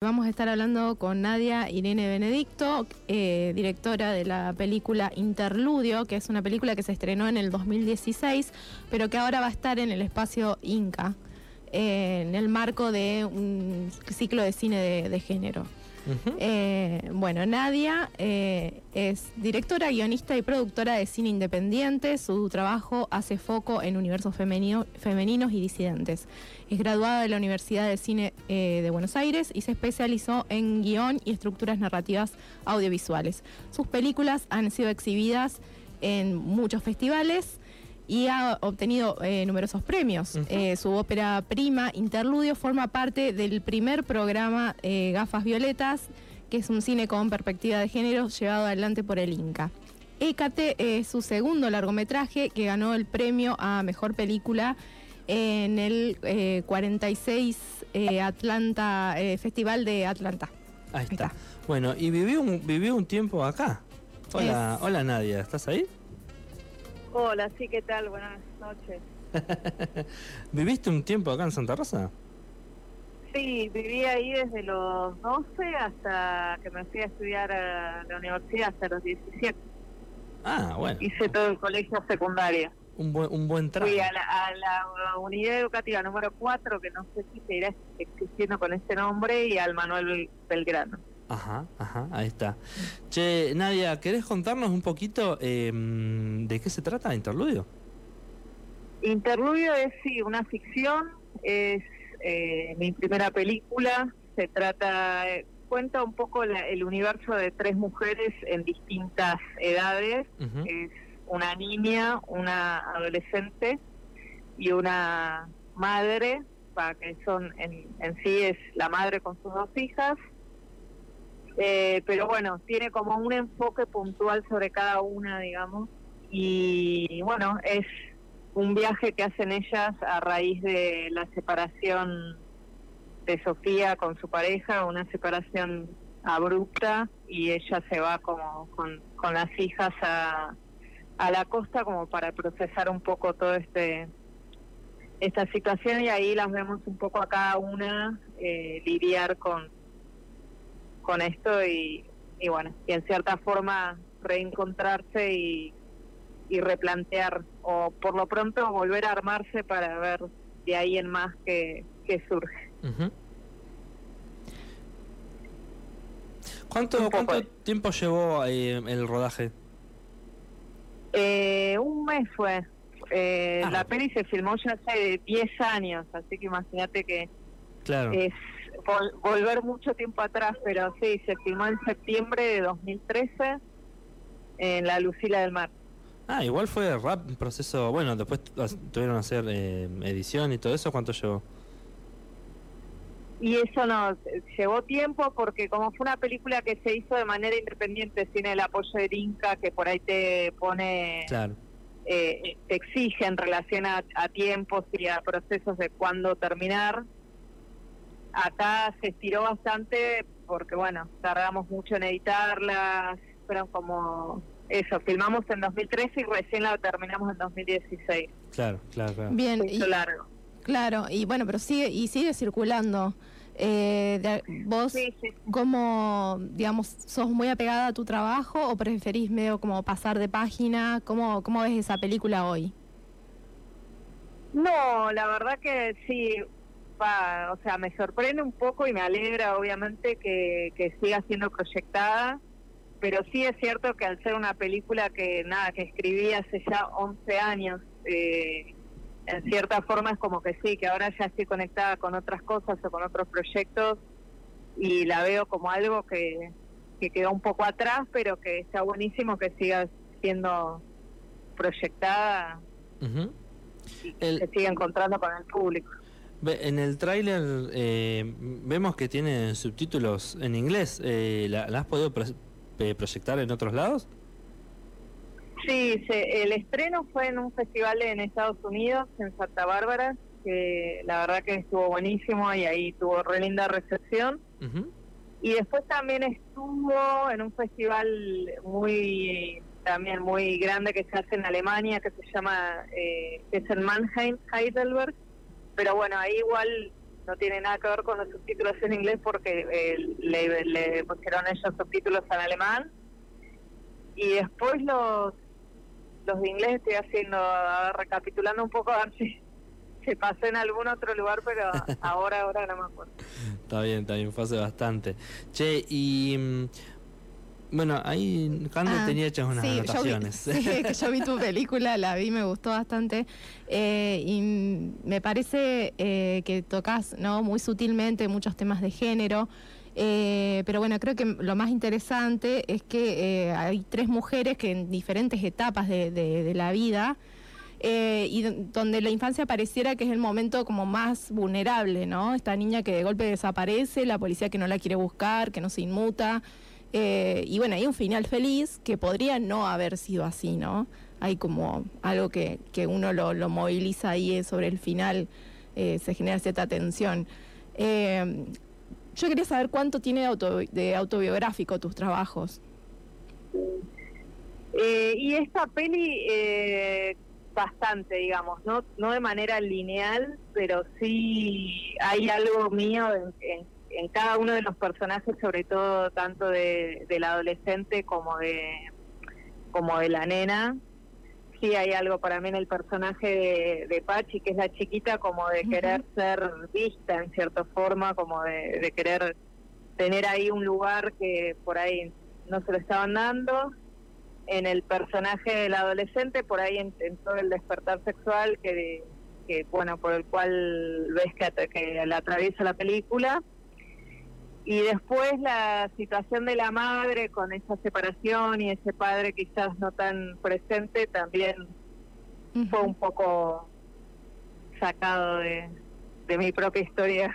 Vamos a estar hablando con Nadia Irene Benedicto, eh, directora de la película Interludio, que es una película que se estrenó en el 2016, pero que ahora va a estar en el espacio Inca, eh, en el marco de un ciclo de cine de, de género. Eh, bueno, Nadia eh, es directora, guionista y productora de cine independiente. Su trabajo hace foco en universos femeninos y disidentes. Es graduada de la Universidad de Cine eh, de Buenos Aires y se especializó en guion y estructuras narrativas audiovisuales. Sus películas han sido exhibidas en muchos festivales y ha obtenido eh, numerosos premios. Eh, su ópera prima, Interludio, forma parte del primer programa eh, Gafas Violetas, que es un cine con perspectiva de género llevado adelante por el Inca. Écate es su segundo largometraje que ganó el premio a Mejor Película en el 46 Atlanta Festival de Atlanta. Ahí está. Bueno, y vivió un, vivió un tiempo acá. Hola, hola Nadia, ¿estás ahí? Hola, sí, ¿qué tal? Buenas noches. ¿Viviste un tiempo acá en Santa Rosa? Sí, viví ahí desde los 12 hasta que me fui a estudiar a la universidad, hasta los 17. Ah, bueno. Hice todo el colegio secundario. Un buen, un buen trabajo. Fui a la, unidad educativa número 4, que no sé si seguirá existiendo con este nombre, y al Manuel Belgrano. Ajá, ajá, ahí está. Che, Nadia, ¿querés contarnos un poquito em, de qué se trata Interludio? Interludio es, sí, una ficción, es eh, mi primera película, se trata, cuenta un poco el universo de tres mujeres en distintas edades, es una niña, una adolescente y una madre, para que son en, en sí es la madre con sus dos hijas, eh, pero bueno, tiene como un enfoque puntual sobre cada una, digamos. Y bueno, es un viaje que hacen ellas a raíz de la separación de Sofía con su pareja, una separación abrupta y ella se va como con, las hijas a, a la costa como para procesar un poco todo este esta situación y ahí las vemos un poco a cada una eh, lidiar con, con esto y, bueno, y en cierta forma reencontrarse y, replantear o por lo pronto volver a armarse para ver de ahí en más que, surge. ¿Cuánto, ¿Cuánto tiempo llevó eh, el rodaje? Eh, un mes fue. Eh, ah, la peli se filmó ya hace 10 años, así que imagínate que claro. es volver mucho tiempo atrás, pero sí, se filmó en septiembre de 2013 en la Lucila del Mar. Ah, igual fue rap, proceso, bueno, después tuvieron que hacer eh, edición y todo eso, ¿cuánto llevó? Y eso nos llevó tiempo porque como fue una película que se hizo de manera independiente sin el apoyo de Inca, que por ahí te pone, claro. eh, te exige en relación a, a tiempos y a procesos de cuándo terminar, acá se estiró bastante porque, bueno, tardamos mucho en editarlas, fueron como eso, filmamos en 2013 y recién la terminamos en 2016. Claro, claro, claro. Bien, y, largo. Claro, y bueno, pero sigue y sigue circulando. Eh, ¿Vos cómo, digamos, sos muy apegada a tu trabajo o preferís medio como pasar de página? ¿Cómo, cómo ves esa película hoy? No, la verdad que sí, o sea, me sorprende un poco y me alegra obviamente que, que siga siendo proyectada, pero sí es cierto que al ser una película que nada, que escribí hace ya 11 años, eh, en cierta forma es como que sí, que ahora ya estoy conectada con otras cosas o con otros proyectos y la veo como algo que, que quedó un poco atrás, pero que está buenísimo que siga siendo proyectada y que siga encontrando con el público. En el tráiler eh, vemos que tiene subtítulos en inglés. Eh, ¿la, has podido proyectar en otros lados? Sí, el estreno fue en un festival en Estados Unidos, en Santa Bárbara, que la verdad que estuvo buenísimo y ahí tuvo re linda recepción. Y después también estuvo en un festival muy también muy grande que se hace en Alemania, que se llama, eh, es en Mannheim, Heidelberg, pero bueno, ahí igual no tiene nada que ver con los subtítulos en inglés porque eh, le, le pusieron ellos subtítulos en alemán. Y después los los de inglés estoy haciendo, recapitulando un poco a ver si se pasó en algún otro lugar, pero ahora, ahora no me acuerdo. Está bien, está bien, fue hace bastante. Che, y... Bueno, ahí Cande ah, tenía hechas unas anotaciones. Yo vi, sí, que yo vi tu película, la vi, me gustó bastante. Eh, y me parece eh, que tocas ¿no? muy sutilmente muchos temas de género. Eh, pero bueno, creo que lo más interesante es que hay tres mujeres que en diferentes etapas de, la vida y donde la infancia pareciera que es el momento como más vulnerable, ¿no? Esta niña que de golpe desaparece, la policía que no la quiere buscar, que no se inmuta. Eh, y bueno, hay un final feliz que podría no haber sido así, ¿no? Hay como algo que, que uno lo, lo, moviliza ahí sobre el final, eh, se genera cierta tensión. Eh, yo quería saber cuánto tiene de, autobiográfico tus trabajos. y esta peli, bastante, digamos, no, no de manera lineal, pero sí hay algo mío en en cada uno de los personajes, sobre todo tanto de, del adolescente como de como de la nena, sí hay algo para mí en el personaje de, Pachi, que es la chiquita, como de querer ser vista en cierta forma, como de, querer tener ahí un lugar que por ahí no se lo estaban dando. En el personaje del adolescente, por ahí en, todo el despertar sexual que, que, bueno, por el cual ves que, que la atraviesa la película y después la situación de la madre con esa separación y ese padre quizás no tan presente también fue un poco sacado de, mi propia historia.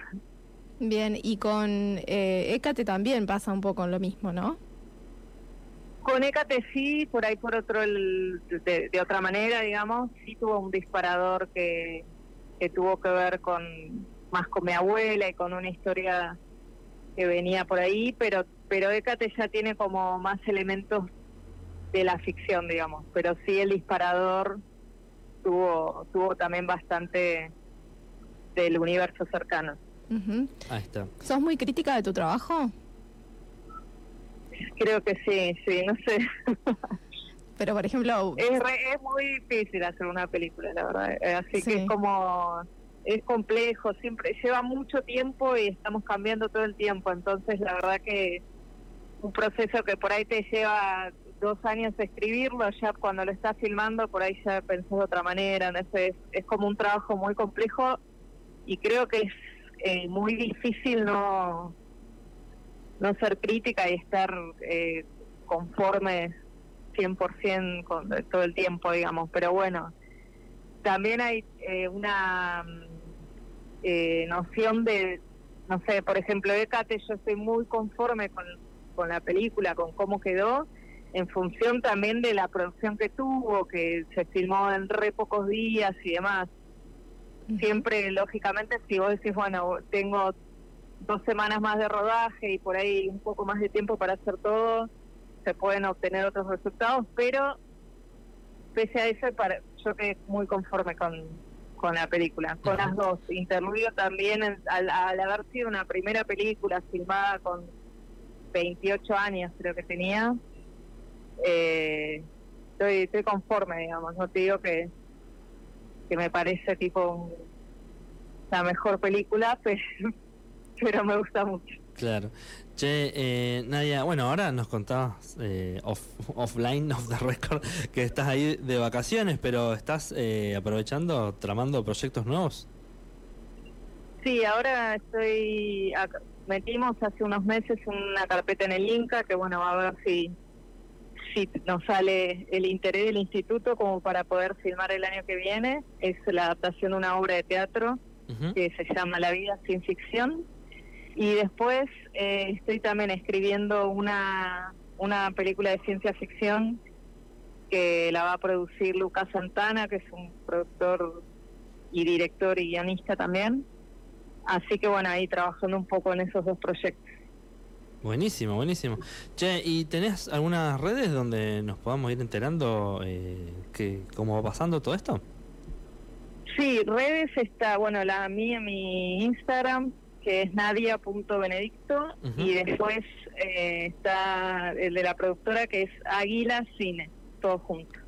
Bien, y con eh, Écate también pasa un poco lo mismo, ¿no? Con Écate sí, por ahí por otro, de, de, otra manera, digamos, sí tuvo un disparador que, que tuvo que ver con más con mi abuela y con una historia que venía por ahí, pero pero Hécate ya tiene como más elementos de la ficción, digamos, pero sí el disparador tuvo tuvo también bastante del universo cercano. Ahí está. ¿Sos muy crítica de tu trabajo? Creo que sí, sí, no sé. Pero por ejemplo... Es, es muy difícil hacer una película, la verdad. Así que es como es complejo, siempre lleva mucho tiempo y estamos cambiando todo el tiempo, entonces la verdad que un proceso que por ahí te lleva dos años escribirlo, ya cuando lo estás filmando por ahí ya pensás de otra manera, ¿no? es, es como un trabajo muy complejo y creo que es eh, muy difícil no no ser crítica y estar eh, conforme 100% con todo el tiempo, digamos, pero bueno, también hay eh, una eh, noción de, no sé, por ejemplo, Ecate, yo estoy muy conforme con, con la película, con cómo quedó, en función también de la producción que tuvo, que se filmó en re pocos días y demás. Siempre, lógicamente, si vos decís, bueno, tengo dos semanas más de rodaje y por ahí un poco más de tiempo para hacer todo, se pueden obtener otros resultados, pero pese a eso, para, yo quedé muy conforme con, con la película, con las dos. Interludio también, al, haber sido una primera película filmada con 28 años, creo que tenía, eh, estoy, conforme, digamos. No te digo que, que me parece tipo la mejor película, pero me gusta mucho. Claro. Che, eh, Nadia, bueno, ahora nos contabas eh, offline, off the record, que estás ahí de vacaciones, pero ¿estás eh, aprovechando, tramando proyectos nuevos? Sí, ahora estoy, metimos hace unos meses una carpeta en el Inca, que bueno, a ver si, si nos sale el interés del instituto como para poder filmar el año que viene. Es la adaptación de una obra de teatro que se llama La vida sin ficción y después eh, estoy también escribiendo una, una película de ciencia ficción que la va a producir Lucas Santana, que es un productor y director y guionista también. Así que bueno, ahí trabajando un poco en esos dos proyectos. Buenísimo, buenísimo. Che, ¿y tenés algunas redes donde nos podamos ir enterando eh, que cómo va pasando todo esto? Sí, redes está, bueno, la mía, mi Instagram, que es nadia.benedicto, y después eh, está el de la productora, que es Águila Cine, todo junto.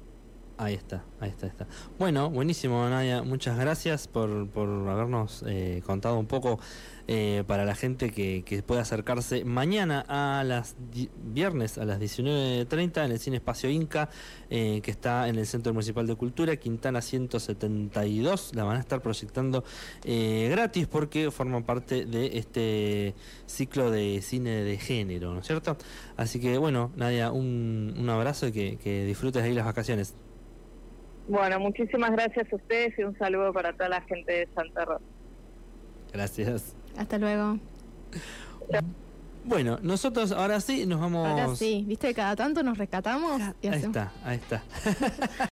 Ahí está, ahí está, está. Bueno, buenísimo, Nadia. Muchas gracias por, por habernos eh, contado un poco eh, para la gente que, que pueda acercarse mañana a las viernes a las 19.30 en el Cine Espacio Inca, eh, que está en el Centro Municipal de Cultura, Quintana 172. La van a estar proyectando gratis porque forman parte de este ciclo de cine de género, ¿no es cierto? Así que, bueno, Nadia, un, un abrazo y que, que disfrutes ahí las vacaciones. Bueno, muchísimas gracias a ustedes y un saludo para toda la gente de Santa Rosa. Gracias. Hasta luego. Bueno, nosotros ahora sí nos vamos. Ahora sí, viste, cada tanto nos rescatamos. Y ahí está, ahí está.